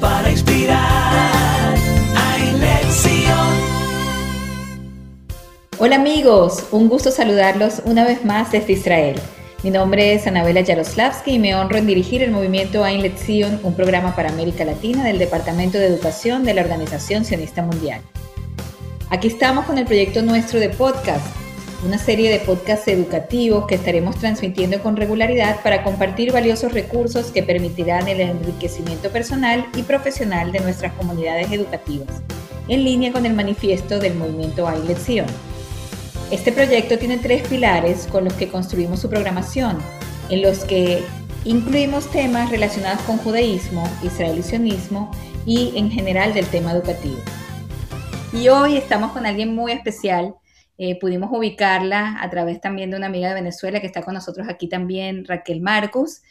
Para inspirar a lección. Hola amigos, un gusto saludarlos una vez más desde Israel. Mi nombre es Anabela Yaroslavsky y me honro en dirigir el movimiento Ein Lección, un programa para América Latina del Departamento de Educación de la Organización Sionista Mundial. Aquí estamos con el proyecto nuestro de podcast, una serie de podcasts educativos que estaremos transmitiendo con regularidad para compartir valiosos recursos que permitirán el enriquecimiento personal y profesional de nuestras comunidades educativas, en línea con el manifiesto del movimiento Hay Lección. Este proyecto tiene tres pilares con los que construimos su programación, en los que incluimos temas relacionados con judaísmo, israelicionismo y en general del tema educativo. Y hoy estamos con alguien muy especial eh, pudimos ubicarla a través también de una amiga de Venezuela que está con nosotros aquí también, Raquel Marcus.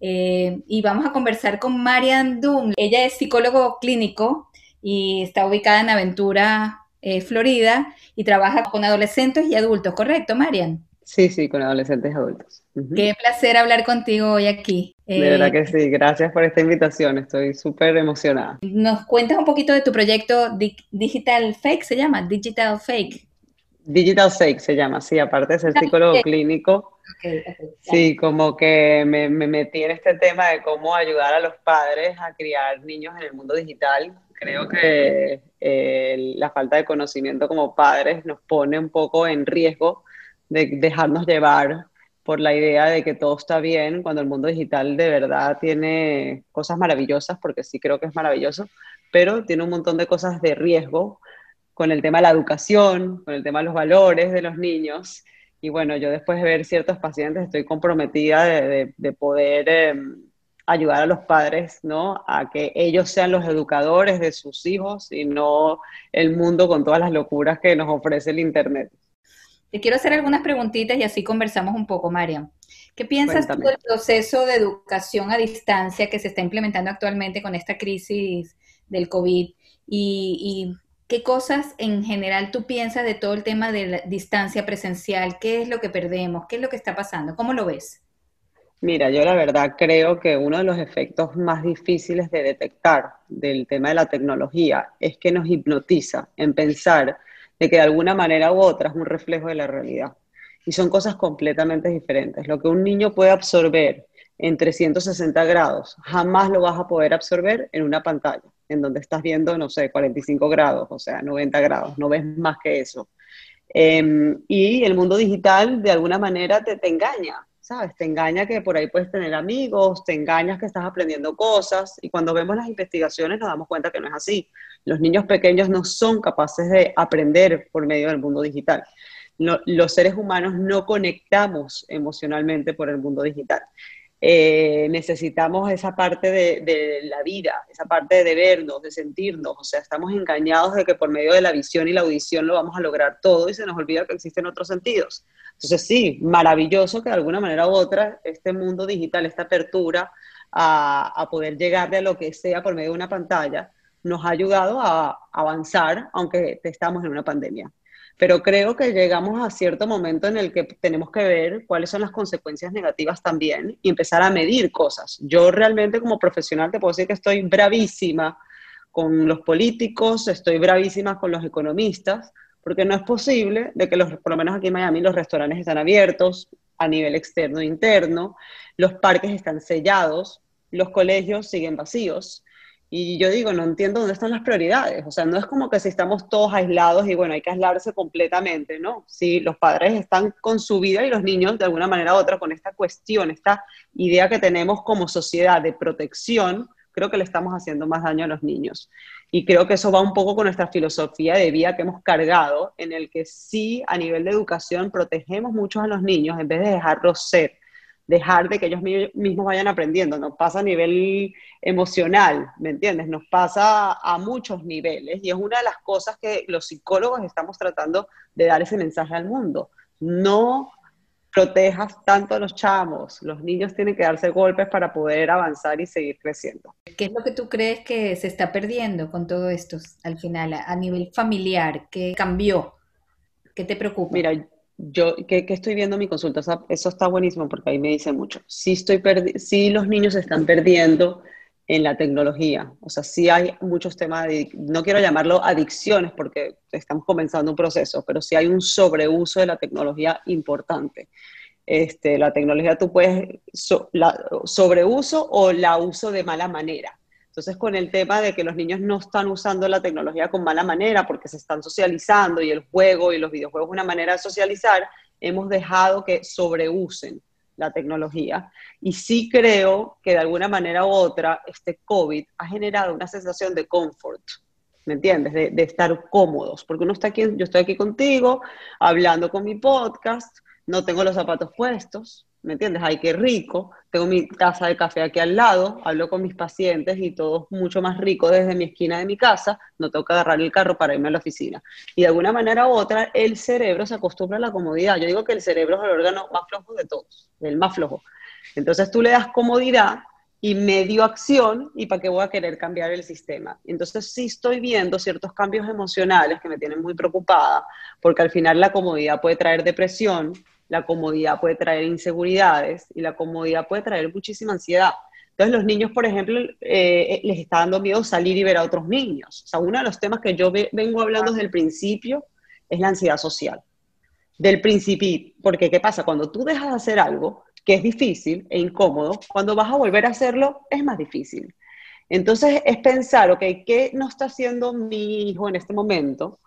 Eh, y vamos a conversar con Marian Doom. Ella es psicólogo clínico y está ubicada en Aventura, eh, Florida, y trabaja con adolescentes y adultos, ¿correcto, Marian? Sí, sí, con adolescentes y adultos. Qué placer hablar contigo hoy aquí. De verdad que sí, gracias por esta invitación, estoy súper emocionada. ¿Nos cuentas un poquito de tu proyecto Digital Fake, se llama Digital Fake? Digital Sake se llama, sí, aparte de ser psicólogo clínico. sí, como que me, metí en este tema de cómo ayudar a los padres a criar niños en el mundo digital. Creo que eh, la falta de conocimiento como padres nos pone un poco en riesgo de dejarnos llevar por la idea de que todo está bien cuando el mundo digital de verdad tiene cosas maravillosas, porque sí creo que es maravilloso, pero tiene un montón de cosas de riesgo con el tema de la educación, con el tema de los valores de los niños. Y bueno, yo después de ver ciertos pacientes estoy comprometida de, poder em, ayudar a los padres, ¿no? A que ellos sean los educadores de sus hijos y no el mundo con todas las locuras que nos ofrece el Internet. Te quiero hacer algunas preguntitas y así conversamos un poco, María. ¿Qué piensas tú del proceso de educación a distancia que se está implementando actualmente con esta crisis del COVID? Y, y ¿Qué cosas en general tú piensas de todo el tema de la distancia presencial? ¿Qué es lo que perdemos? ¿Qué es lo que está pasando? ¿Cómo lo ves? Mira, yo la verdad creo que uno de los efectos más difíciles de detectar del tema de la tecnología es que nos hipnotiza en pensar de que de alguna manera u otra es un reflejo de la realidad. Y son cosas completamente diferentes. Lo que un niño puede absorber en 360 grados, jamás lo vas a poder absorber en una pantalla, en donde estás viendo, no sé, 45 grados, o sea, 90 grados, no ves más que eso. Em, y el mundo digital de alguna manera te, te engaña, ¿sabes? Te engaña que por ahí puedes tener amigos, te engañas que estás aprendiendo cosas y cuando vemos las investigaciones nos damos cuenta que no es así. Los niños pequeños no son capaces de aprender por medio del mundo digital. los seres humanos no conectamos emocionalmente por el mundo digital. Eh, necesitamos esa parte de, la vida, esa parte de vernos, de sentirnos, o sea, estamos engañados de que por medio de la visión y la audición lo vamos a lograr todo y se nos olvida que existen otros sentidos. Entonces sí, maravilloso que de alguna manera u otra este mundo digital, esta apertura a, poder llegar a lo que sea por medio de una pantalla, nos ha ayudado a avanzar, aunque estamos en una pandemia pero creo que llegamos a cierto momento en el que tenemos que ver cuáles son las consecuencias negativas también y empezar a medir cosas. Yo realmente como profesional te puedo decir que estoy bravísima con los políticos, estoy bravísima con los economistas, porque no es posible de que los, por lo menos aquí en Miami los restaurantes están abiertos a nivel externo e interno, los parques están sellados, los colegios siguen vacíos, y yo digo, no entiendo dónde están las prioridades. O sea, no es como que si estamos todos aislados y bueno, hay que aislarse completamente, ¿no? Si los padres están con su vida y los niños de alguna manera u otra con esta cuestión, esta idea que tenemos como sociedad de protección, creo que le estamos haciendo más daño a los niños. Y creo que eso va un poco con nuestra filosofía de vida que hemos cargado, en el que sí, a nivel de educación, protegemos mucho a los niños en vez de dejarlos ser dejar de que ellos mismos vayan aprendiendo. Nos pasa a nivel emocional, ¿me entiendes? Nos pasa a muchos niveles y es una de las cosas que los psicólogos estamos tratando de dar ese mensaje al mundo. No protejas tanto a los chamos, los niños tienen que darse golpes para poder avanzar y seguir creciendo. ¿Qué es lo que tú crees que se está perdiendo con todo esto al final a nivel familiar? ¿Qué cambió? ¿Qué te preocupa? Mira, yo, ¿qué, estoy viendo en mi consulta? Eso está buenísimo porque ahí me dice mucho. Sí, estoy si los niños están perdiendo en la tecnología. O sea, sí hay muchos temas, de, no quiero llamarlo adicciones porque estamos comenzando un proceso, pero sí hay un sobreuso de la tecnología importante. Este, la tecnología tú puedes, la, sobreuso o la uso de mala manera. Entonces, con el tema de que los niños no están usando la tecnología con mala manera porque se están socializando y el juego y los videojuegos una manera de socializar, hemos dejado que sobreusen la tecnología. Y sí creo que de alguna manera u otra este COVID ha generado una sensación de confort, ¿me entiendes? De, de, estar cómodos, porque uno está aquí, yo estoy aquí contigo, hablando con mi podcast, no tengo los zapatos puestos, ¿me entiendes? Ay, qué rico, tengo mi taza de café aquí al lado, hablo con mis pacientes y todo es mucho más rico desde mi esquina de mi casa, no tengo que agarrar el carro para irme a la oficina. Y de alguna manera u otra, el cerebro se acostumbra a la comodidad. Yo digo que el cerebro es el órgano más flojo de todos, el más flojo. Entonces tú le das comodidad y medio acción y para qué voy a querer cambiar el sistema. Entonces sí estoy viendo ciertos cambios emocionales que me tienen muy preocupada, porque al final la comodidad puede traer depresión, la comodidad puede traer inseguridades y la comodidad puede traer muchísima ansiedad. Entonces los niños, por ejemplo, eh, les está dando miedo salir y ver a otros niños. O sea, uno de los temas que yo vengo hablando desde el principio es la ansiedad social. Del principio, porque ¿qué pasa? Cuando tú dejas de hacer algo que es difícil e incómodo, cuando vas a volver a hacerlo es más difícil. Entonces es pensar, ok, ¿qué no está haciendo mi hijo en este momento?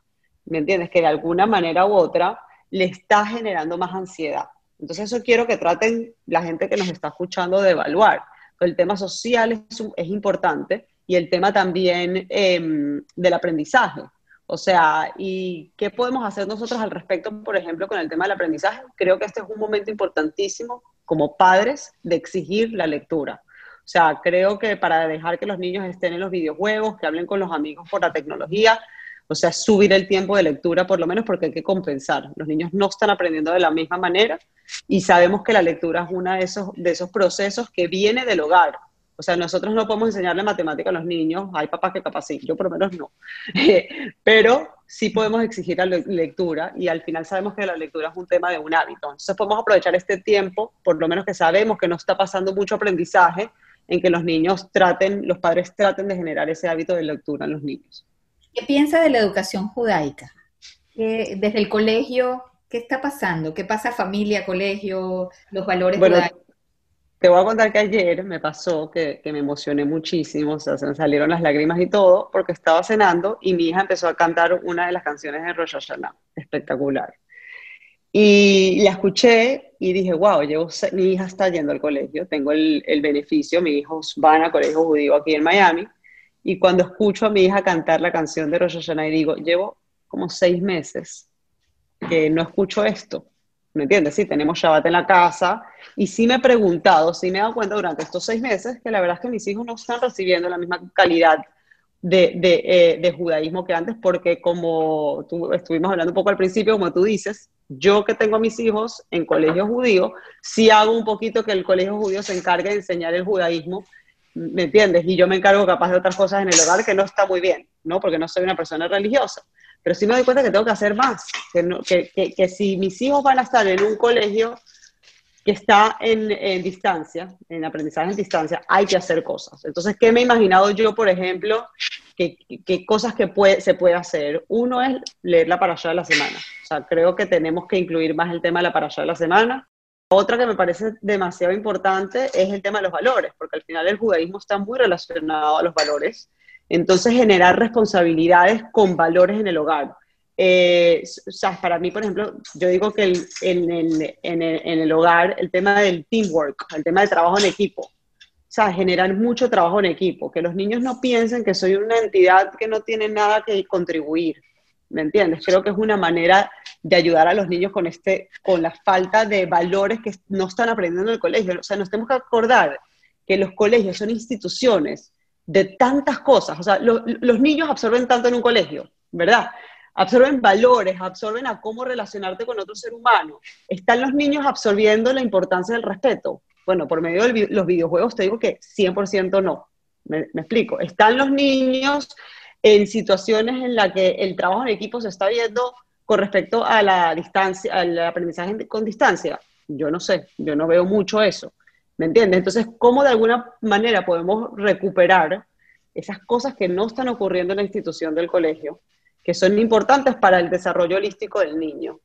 ¿Me entiendes? Que de alguna manera u otra le está generando más ansiedad. Entonces eso quiero que traten la gente que nos está escuchando de evaluar. El tema social es, importante y el tema también em, del aprendizaje. O sea, ¿y qué podemos hacer nosotros al respecto, por ejemplo, con el tema del aprendizaje? Creo que este es un momento importantísimo como padres de exigir la lectura. O sea, creo que para dejar que los niños estén en los videojuegos, que hablen con los amigos por la tecnología, o sea, subir el tiempo de lectura por lo menos porque hay que compensar. Los niños no están aprendiendo de la misma manera y sabemos que la lectura es uno de esos, procesos que viene del hogar. O sea, nosotros no podemos enseñarle matemática a los niños, hay papás que capaz sí, yo por lo menos no. Pero sí podemos exigir la lectura y al final sabemos que la lectura es un tema de un hábito. Entonces podemos aprovechar este tiempo, por lo menos que sabemos que no está pasando mucho aprendizaje, en que los niños traten, los padres traten de generar ese hábito de lectura en los niños. ¿Qué piensa de la educación judaica? desde el colegio, ¿qué está pasando? ¿Qué pasa familia, colegio, los valores bueno, Te voy a contar que ayer me pasó que, me emocioné muchísimo, o sea, se me salieron las lágrimas y todo, porque estaba cenando y mi hija empezó a cantar una de las canciones de Rosh Hashanah, espectacular. Y la escuché y dije, wow, llevo, mi hija está yendo al colegio, tengo el, el beneficio, mis hijos van a colegio judío aquí en Miami, y cuando escucho a mi hija cantar la canción de Rosh Hashanah y digo, llevo como seis meses que no escucho esto. ¿Me entiendes? Sí, tenemos Shabbat en la casa y sí me he preguntado, sí me he dado cuenta durante estos seis meses que la verdad es que mis hijos no están recibiendo la misma calidad de, de, eh, de judaísmo que antes porque como tú, estuvimos hablando un poco al principio, como tú dices, yo que tengo a mis hijos en colegio judío, sí hago un poquito que el colegio judío se encargue de enseñar el judaísmo ¿me entiendes? Y yo me encargo capaz de otras cosas en el hogar que no está muy bien, ¿no? Porque no soy una persona religiosa. Pero sí me doy cuenta que tengo que hacer más, que, que, que, si mis hijos van a estar en un colegio que está en, en, distancia, en aprendizaje en distancia, hay que hacer cosas. Entonces, ¿qué me he imaginado yo, por ejemplo? ¿Qué, cosas que puede, se puede hacer? Uno es leer la parasha de la semana. O sea, creo que tenemos que incluir más el tema de la parasha de la semana. Otra que me parece demasiado importante es el tema de los valores, porque al final el judaísmo está muy relacionado a los valores. Entonces, generar responsabilidades con valores en el hogar. Eh, o sea, para mí, por ejemplo, yo digo que en, el, en, el, hogar el tema del teamwork, el tema del trabajo en equipo, o sea, generar mucho trabajo en equipo, que los niños no piensen que soy una entidad que no tiene nada que contribuir, ¿me entiendes? Creo que es una manera de ayudar a los niños con, este, con la falta de valores que no están aprendiendo en el colegio. O sea, nos tenemos que acordar que los colegios son instituciones de tantas cosas. O sea, los niños absorben tanto en un colegio, ¿verdad? Absorben valores, absorben a cómo relacionarte con otro ser humano. ¿Están los niños absorbiendo la importancia del respeto? Bueno, por medio de los videojuegos te digo que 100% no. Me, me, explico. Están los niños en situaciones en las que el trabajo en equipo se está viendo con respecto a la distancia, al aprendizaje con distancia. Yo no sé, yo no veo mucho eso. ¿Me entiendes? Entonces, ¿cómo de alguna manera podemos recuperar esas cosas que no están ocurriendo en la institución del colegio, que son importantes para el desarrollo holístico del niño?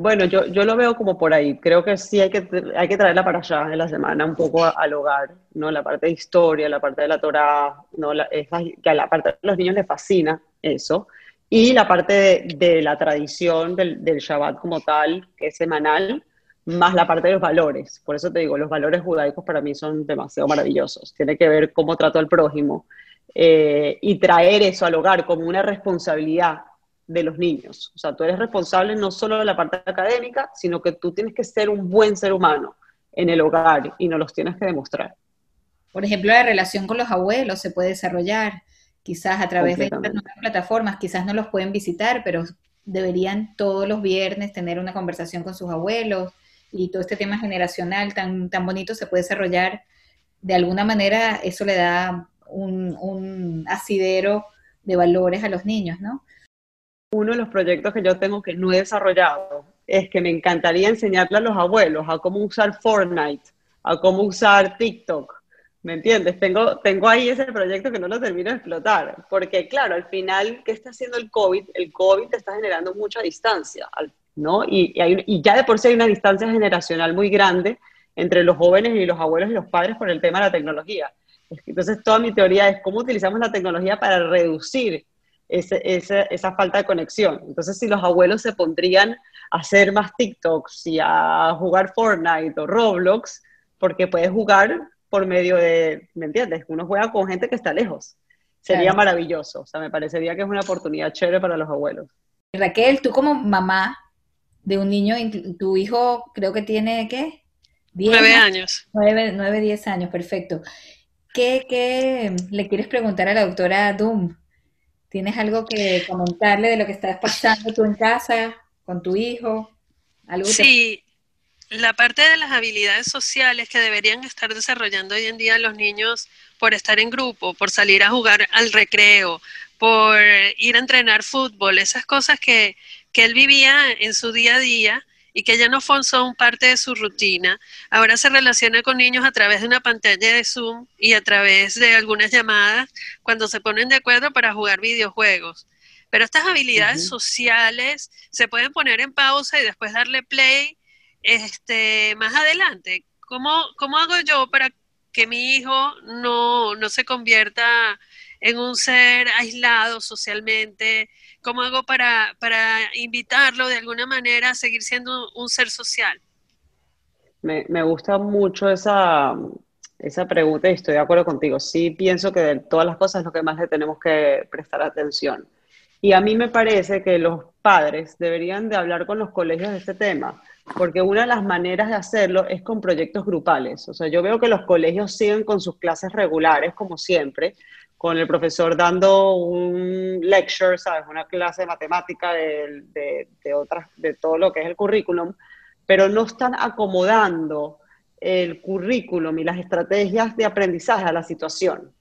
Bueno, yo, yo lo veo como por ahí. Creo que sí hay que, hay que traerla para allá en la semana, un poco al hogar, ¿no? La parte de historia, la parte de la Torah, ¿no? La, que a la parte de los niños les fascina eso. Y la parte de, la tradición del, del, Shabbat como tal, que es semanal, más la parte de los valores. Por eso te digo, los valores judaicos para mí son demasiado maravillosos. Tiene que ver cómo trato al prójimo eh, y traer eso al hogar como una responsabilidad de los niños. O sea, tú eres responsable no solo de la parte académica, sino que tú tienes que ser un buen ser humano en el hogar y no los tienes que demostrar. Por ejemplo, la relación con los abuelos se puede desarrollar quizás a través de estas nuevas plataformas, quizás no los pueden visitar, pero deberían todos los viernes tener una conversación con sus abuelos y todo este tema generacional tan, tan bonito se puede desarrollar. De alguna manera eso le da un, un asidero de valores a los niños, ¿no? Uno de los proyectos que yo tengo que no he desarrollado es que me encantaría enseñarle a los abuelos a cómo usar Fortnite, a cómo usar TikTok. ¿Me entiendes? Tengo, tengo ahí ese proyecto que no lo termino de explotar. Porque, claro, al final, ¿qué está haciendo el COVID? El COVID está generando mucha distancia, ¿no? Y, y ya de por sí hay una distancia generacional muy grande entre los jóvenes y los abuelos y los padres por el tema de la tecnología. Entonces, toda mi teoría es cómo utilizamos la tecnología para reducir esa falta de conexión. Entonces, si los abuelos se pondrían a hacer más TikToks y a jugar Fortnite o Roblox, porque puedes jugar por medio de, ¿me entiendes? Uno juega con gente que está lejos. Sería maravilloso. O sea, me parecería que es una oportunidad chévere para los abuelos. Raquel, tú como mamá de un niño, tu hijo creo que tiene, ¿qué? nueve años. Nueve, nueve, diez años, perfecto. ¿Qué, ¿Qué, le quieres preguntar a la doctora Doom? ¿Tienes algo que comentarle de lo que estás pasando tú en casa con tu hijo? ¿Algo sí, la parte de las habilidades sociales que deberían estar desarrollando hoy en día los niños por estar en grupo, por salir a jugar al recreo, por ir a entrenar fútbol, esas cosas que, que él vivía en su día a día y que ya no son parte de su rutina, ahora se relaciona con niños a través de una pantalla de Zoom y a través de algunas llamadas cuando se ponen de acuerdo para jugar videojuegos. Pero estas habilidades sociales se pueden poner en pausa y después darle play este, más adelante. ¿Cómo, ¿Cómo hago yo para que mi hijo no, no se convierta en un ser aislado socialmente, ¿Cómo hago para, para invitarlo de alguna manera a seguir siendo un ser social? Me, me gusta mucho esa, esa pregunta y estoy de acuerdo contigo. Sí pienso que de todas las cosas es lo que más le tenemos que prestar atención. Y a mí me parece que los padres deberían de hablar con los colegios de este tema, porque una de las maneras de hacerlo es con proyectos grupales. O sea, yo veo que los colegios siguen con sus clases regulares, como siempre, con el profesor dando un lecture, ¿sabes? Una clase de matemática de, de, otras, de todo lo que es el currículum, pero no están acomodando el currículum y las estrategias de aprendizaje a la situación.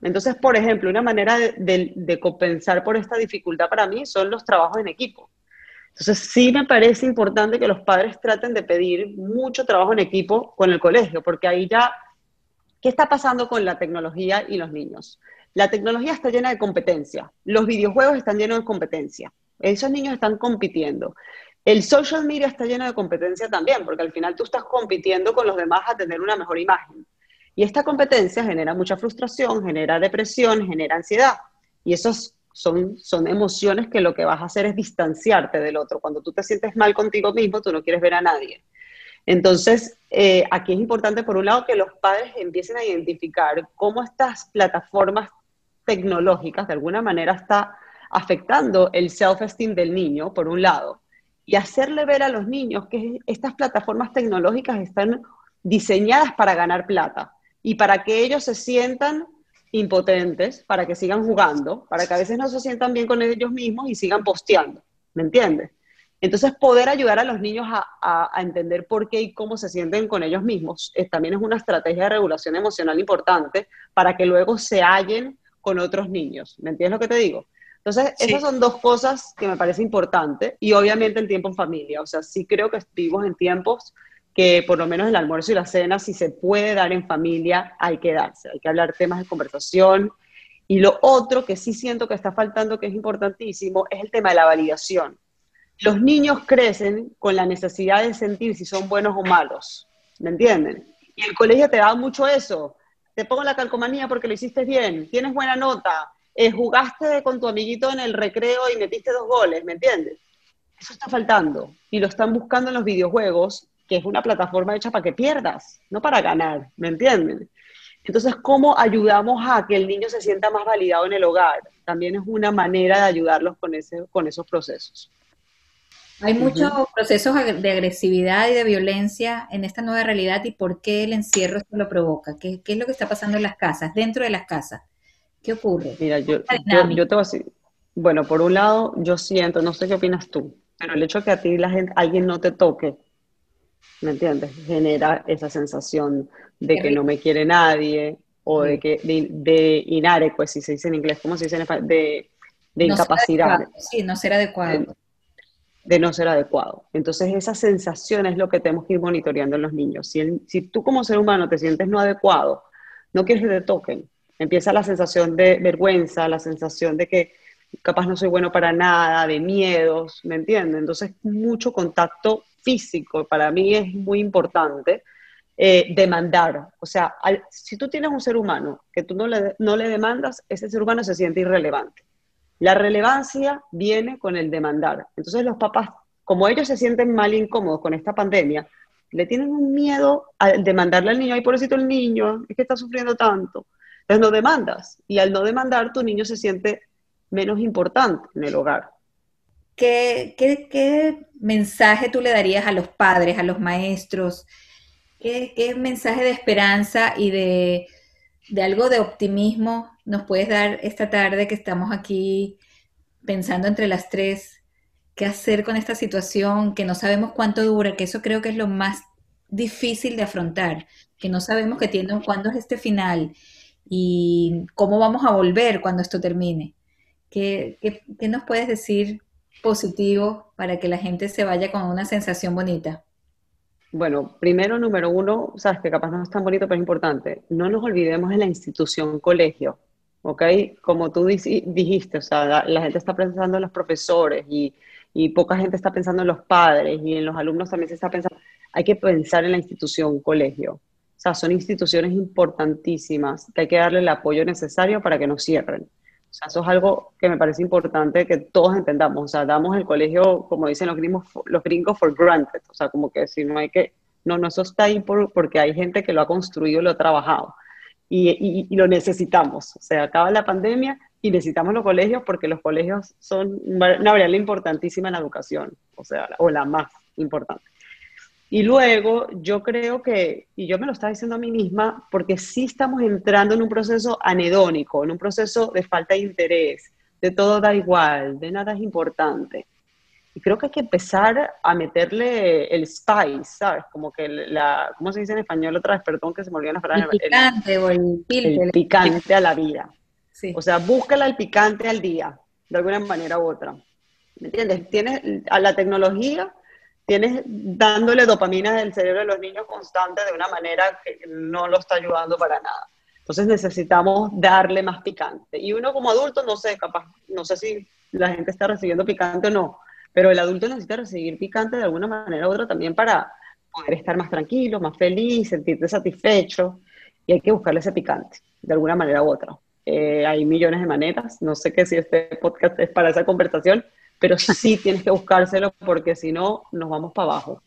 Entonces, por ejemplo, una manera de, de, compensar por esta dificultad para mí son los trabajos en equipo. Entonces, sí me parece importante que los padres traten de pedir mucho trabajo en equipo con el colegio, porque ahí ya, ¿qué está pasando con la tecnología y los niños? La tecnología está llena de competencia, los videojuegos están llenos de competencia, esos niños están compitiendo. El social media está lleno de competencia también, porque al final tú estás compitiendo con los demás a tener una mejor imagen. Y esta competencia genera mucha frustración, genera depresión, genera ansiedad. Y esos son, son emociones que lo que vas a hacer es distanciarte del otro. Cuando tú te sientes mal contigo mismo, tú no quieres ver a nadie. Entonces, eh, aquí es importante, por un lado, que los padres empiecen a identificar cómo estas plataformas tecnológicas de alguna manera está afectando el self-esteem del niño, por un lado, y hacerle ver a los niños que estas plataformas tecnológicas están diseñadas para ganar plata y para que ellos se sientan impotentes, para que sigan jugando, para que a veces no se sientan bien con ellos mismos y sigan posteando, ¿me entiendes? Entonces, poder ayudar a los niños a, entender por qué y cómo se sienten con ellos mismos también es una estrategia de regulación emocional importante para que luego se hallen con otros niños. ¿Me entiendes lo que te digo? Entonces, esas son dos cosas que me parece importante y obviamente el tiempo en familia. O sea, sí creo que vivimos en tiempos que por lo menos el almuerzo y la cena, si se puede dar en familia, hay que darse, hay que hablar temas de conversación. Y lo otro que sí siento que está faltando, que es importantísimo, es el tema de la validación. Los niños crecen con la necesidad de sentir si son buenos o malos, ¿me entienden? Y el colegio te da mucho eso. Te pongo la calcomanía porque lo hiciste bien, tienes buena nota, eh, jugaste con tu amiguito en el recreo y metiste dos goles, ¿me entiendes? Eso está faltando y lo están buscando en los videojuegos que es una plataforma hecha para que pierdas, no para ganar, ¿me entienden? Entonces, ¿cómo ayudamos a que el niño se sienta más validado en el hogar? También es una manera de ayudarlos con, ese, con esos procesos. Hay muchos procesos de agresividad y de violencia en esta nueva realidad y por qué el encierro esto lo provoca. ¿Qué, ¿Qué, es lo que está pasando en las casas, dentro de las casas? ¿Qué ocurre? Mira, yo, yo, yo, te voy a decir, bueno, por un lado, yo siento, no sé qué opinas tú, pero el hecho de que a ti la gente, alguien no te toque, ¿me entiendes? Genera esa sensación de que no me quiere nadie o de que de, de inadecuado, si se dice en inglés, ¿cómo se dice en español? De, de no incapacidad. Sí, no ser adecuado. De, no ser adecuado. Entonces esa sensación es lo que tenemos que ir monitoreando en los niños. Si, el, si tú como ser humano te sientes no adecuado, no quieres que te toquen, empieza la sensación de vergüenza, la sensación de que capaz no soy bueno para nada, de miedos, ¿me entiendes? Entonces mucho contacto físico para mí es muy importante. Eh, demandar, o sea, si tú tienes un ser humano que tú no le, no le demandas, ese ser humano se siente irrelevante. La relevancia viene con el demandar. Entonces los papás, como ellos se sienten mal e incómodos con esta pandemia, le tienen un miedo a demandarle al niño, ay, pobrecito el niño, es que está sufriendo tanto. Entonces no demandas. Y al no demandar, tu niño se siente menos importante en el hogar. ¿Qué, mensaje tú le darías a los padres, a los maestros? ¿Qué, mensaje de esperanza y de, algo de optimismo nos puedes dar esta tarde que estamos aquí pensando entre las tres? ¿Qué hacer con esta situación que no sabemos cuánto dura? Que eso creo que es lo más difícil de afrontar, que no sabemos que tiene, cuándo es este final y cómo vamos a volver cuando esto termine. ¿Qué, qué, nos puedes decir positivo para que la gente se vaya con una sensación bonita? Bueno, primero, número uno, sabes que capaz no es tan bonito, pero es importante. No nos olvidemos de la institución colegio, ¿ok? Como tú dijiste, o sea, la, gente está pensando en los profesores y, y, poca gente está pensando en los padres y en los alumnos también se está pensando. Hay que pensar en la institución colegio. O sea, son instituciones importantísimas que hay que darle el apoyo necesario para que no cierren. O sea, eso es algo que me parece importante que todos entendamos. O sea, damos el colegio, como dicen los gringos, los gringos for granted. O sea, como que si no hay que, no, no, eso está ahí por, porque hay gente que lo ha construido, lo ha trabajado. Y, y, y, lo necesitamos. O sea, acaba la pandemia y necesitamos los colegios porque los colegios son una variable importantísima en la educación, o sea, o la más importante. Y luego yo creo que, y yo me lo estaba diciendo a mí misma, porque sí estamos entrando en un proceso anedónico, en un proceso de falta de interés, de todo da igual, de nada es importante. Y creo que hay que empezar a meterle el spice, ¿sabes? Como que la, ¿cómo se dice en español otra vez? Perdón que se me olvidan las palabras. El picante el, o el, el picante a la vida. Sí. O sea, búscala el picante al día, de alguna manera u otra. ¿Me entiendes? Tienes a la tecnología tienes dándole dopamina del cerebro de los niños constante de una manera que no lo está ayudando para nada. Entonces necesitamos darle más picante. Y uno como adulto, no sé, capaz, no sé si la gente está recibiendo picante o no, pero el adulto necesita recibir picante de alguna manera u otra también para poder estar más tranquilo, más feliz, sentirte satisfecho. Y hay que buscarle ese picante, de alguna manera u otra. Eh, hay millones de maneras, no sé qué si este podcast es para esa conversación, pero sí tienes que buscárselo porque si no, nos vamos para abajo.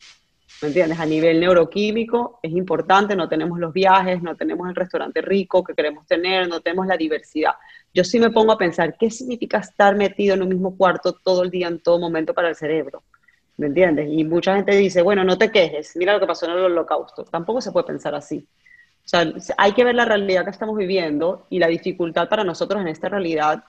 ¿Me entiendes? A nivel neuroquímico es importante, no tenemos los viajes, no tenemos el restaurante rico que queremos tener, no tenemos la diversidad. Yo sí me pongo a pensar, ¿qué significa estar metido en un mismo cuarto todo el día, en todo momento para el cerebro? ¿Me entiendes? Y mucha gente dice, bueno, no te quejes, mira lo que pasó en el holocausto. Tampoco se puede pensar así. O sea, hay que ver la realidad que estamos viviendo y la dificultad para nosotros en esta realidad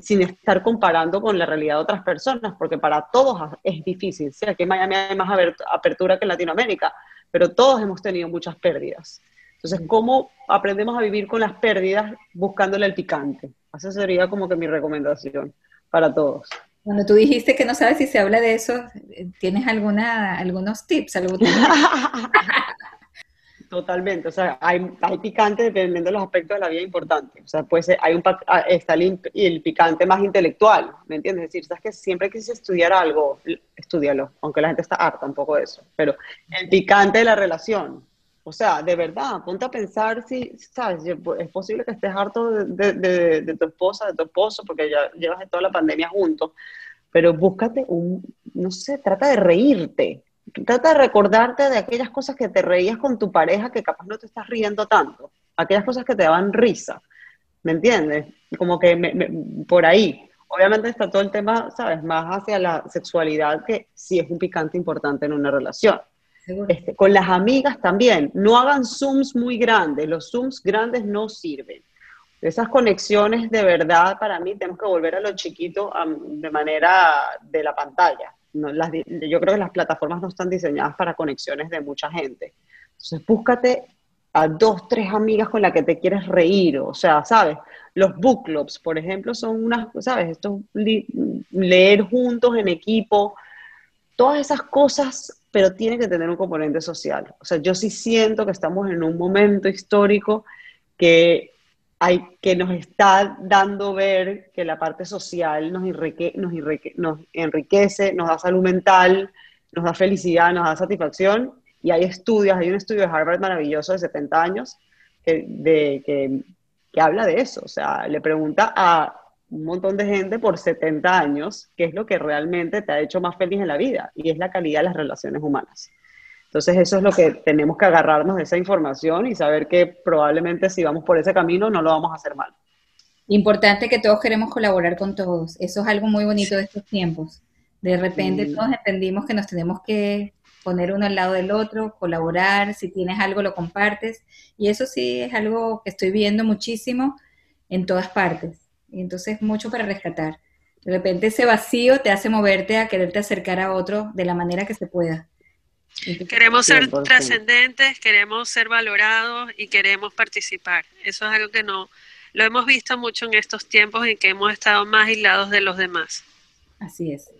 sin estar comparando con la realidad de otras personas, porque para todos es difícil. Sí, aquí en Miami hay más apertura que en Latinoamérica, pero todos hemos tenido muchas pérdidas. Entonces, ¿cómo aprendemos a vivir con las pérdidas buscándole el picante? Esa sería como que mi recomendación para todos. Cuando tú dijiste que no sabes si se habla de eso, ¿tienes alguna, algunos tips? Totalmente, o sea, hay, hay, picante dependiendo de los aspectos de la vida importantes. O sea, pues hay un, ah, está el, el, picante más intelectual, ¿me entiendes? Es decir, sabes que siempre quise estudiar algo, estudialo, aunque la gente está harta un poco de eso, pero el picante de la relación. O sea, de verdad, ponte a pensar si, ¿sabes? Es posible que estés harto de, de, de tu esposa, de tu esposo, porque ya llevas toda la pandemia juntos, pero búscate un, no sé, trata de reírte, trata de recordarte de aquellas cosas que te reías con tu pareja que capaz no te estás riendo tanto, aquellas cosas que te daban risa, ¿me entiendes? Como que por ahí. Obviamente está todo el tema, ¿sabes? Más hacia la sexualidad, que sí es un picante importante en una relación. Este, con las amigas también, no hagan zooms muy grandes, los zooms grandes no sirven. Esas conexiones de verdad, para mí, tenemos que volver a lo chiquito de manera de la pantalla yo creo que las plataformas no están diseñadas para conexiones de mucha gente. Entonces, búscate a dos, tres amigas con las que te quieres reír, o sea, ¿sabes? Los book clubs, por ejemplo, son unas, ¿sabes? Esto, leer juntos en equipo, todas esas cosas, pero tiene que tener un componente social. O sea, yo sí siento que estamos en un momento histórico que hay, que nos está dando ver que la parte social nos, enriquece, nos da salud mental, nos da felicidad, nos da satisfacción. Y hay estudios, hay un estudio de Harvard maravilloso de 70 años que, que habla de eso. O sea, le pregunta a un montón de gente por 70 años qué es lo que realmente te ha hecho más feliz en la vida y es la calidad de las relaciones humanas. Entonces eso es lo que tenemos que agarrarnos de esa información y saber que probablemente si vamos por ese camino no lo vamos a hacer mal. Importante que todos queremos colaborar con todos. Eso es algo muy bonito de estos tiempos. De repente todos entendimos que nos tenemos que poner uno al lado del otro, colaborar, si tienes algo lo compartes. Y eso sí es algo que estoy viendo muchísimo en todas partes. Y entonces mucho para rescatar. De repente ese vacío te hace moverte a quererte acercar a otro de la manera que se pueda. Queremos ser trascendentes, queremos ser valorados y queremos participar. Eso es algo que no lo hemos visto mucho en estos tiempos en que hemos estado más aislados de los demás. Así es.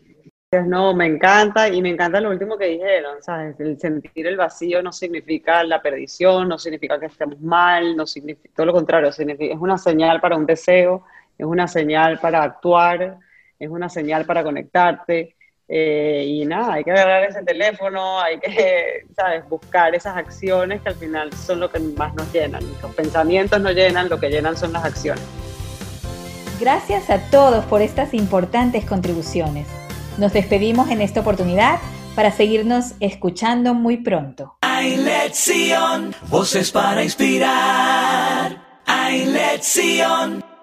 No, me encanta y me encanta lo último que dijeron, ¿sabes? El sentir el vacío no significa la perdición, no significa que estemos mal, no significa, todo lo contrario, significa, es una señal para un deseo, es una señal para actuar, es una señal para conectarte, eh, y nada, hay que agarrar ese teléfono, hay que, ¿sabes?, buscar esas acciones que al final son lo que más nos llenan. Los pensamientos no llenan, lo que llenan son las acciones. Gracias a todos por estas importantes contribuciones. Nos despedimos en esta oportunidad para seguirnos escuchando muy pronto. Hay lección, voces para inspirar. Hay lección.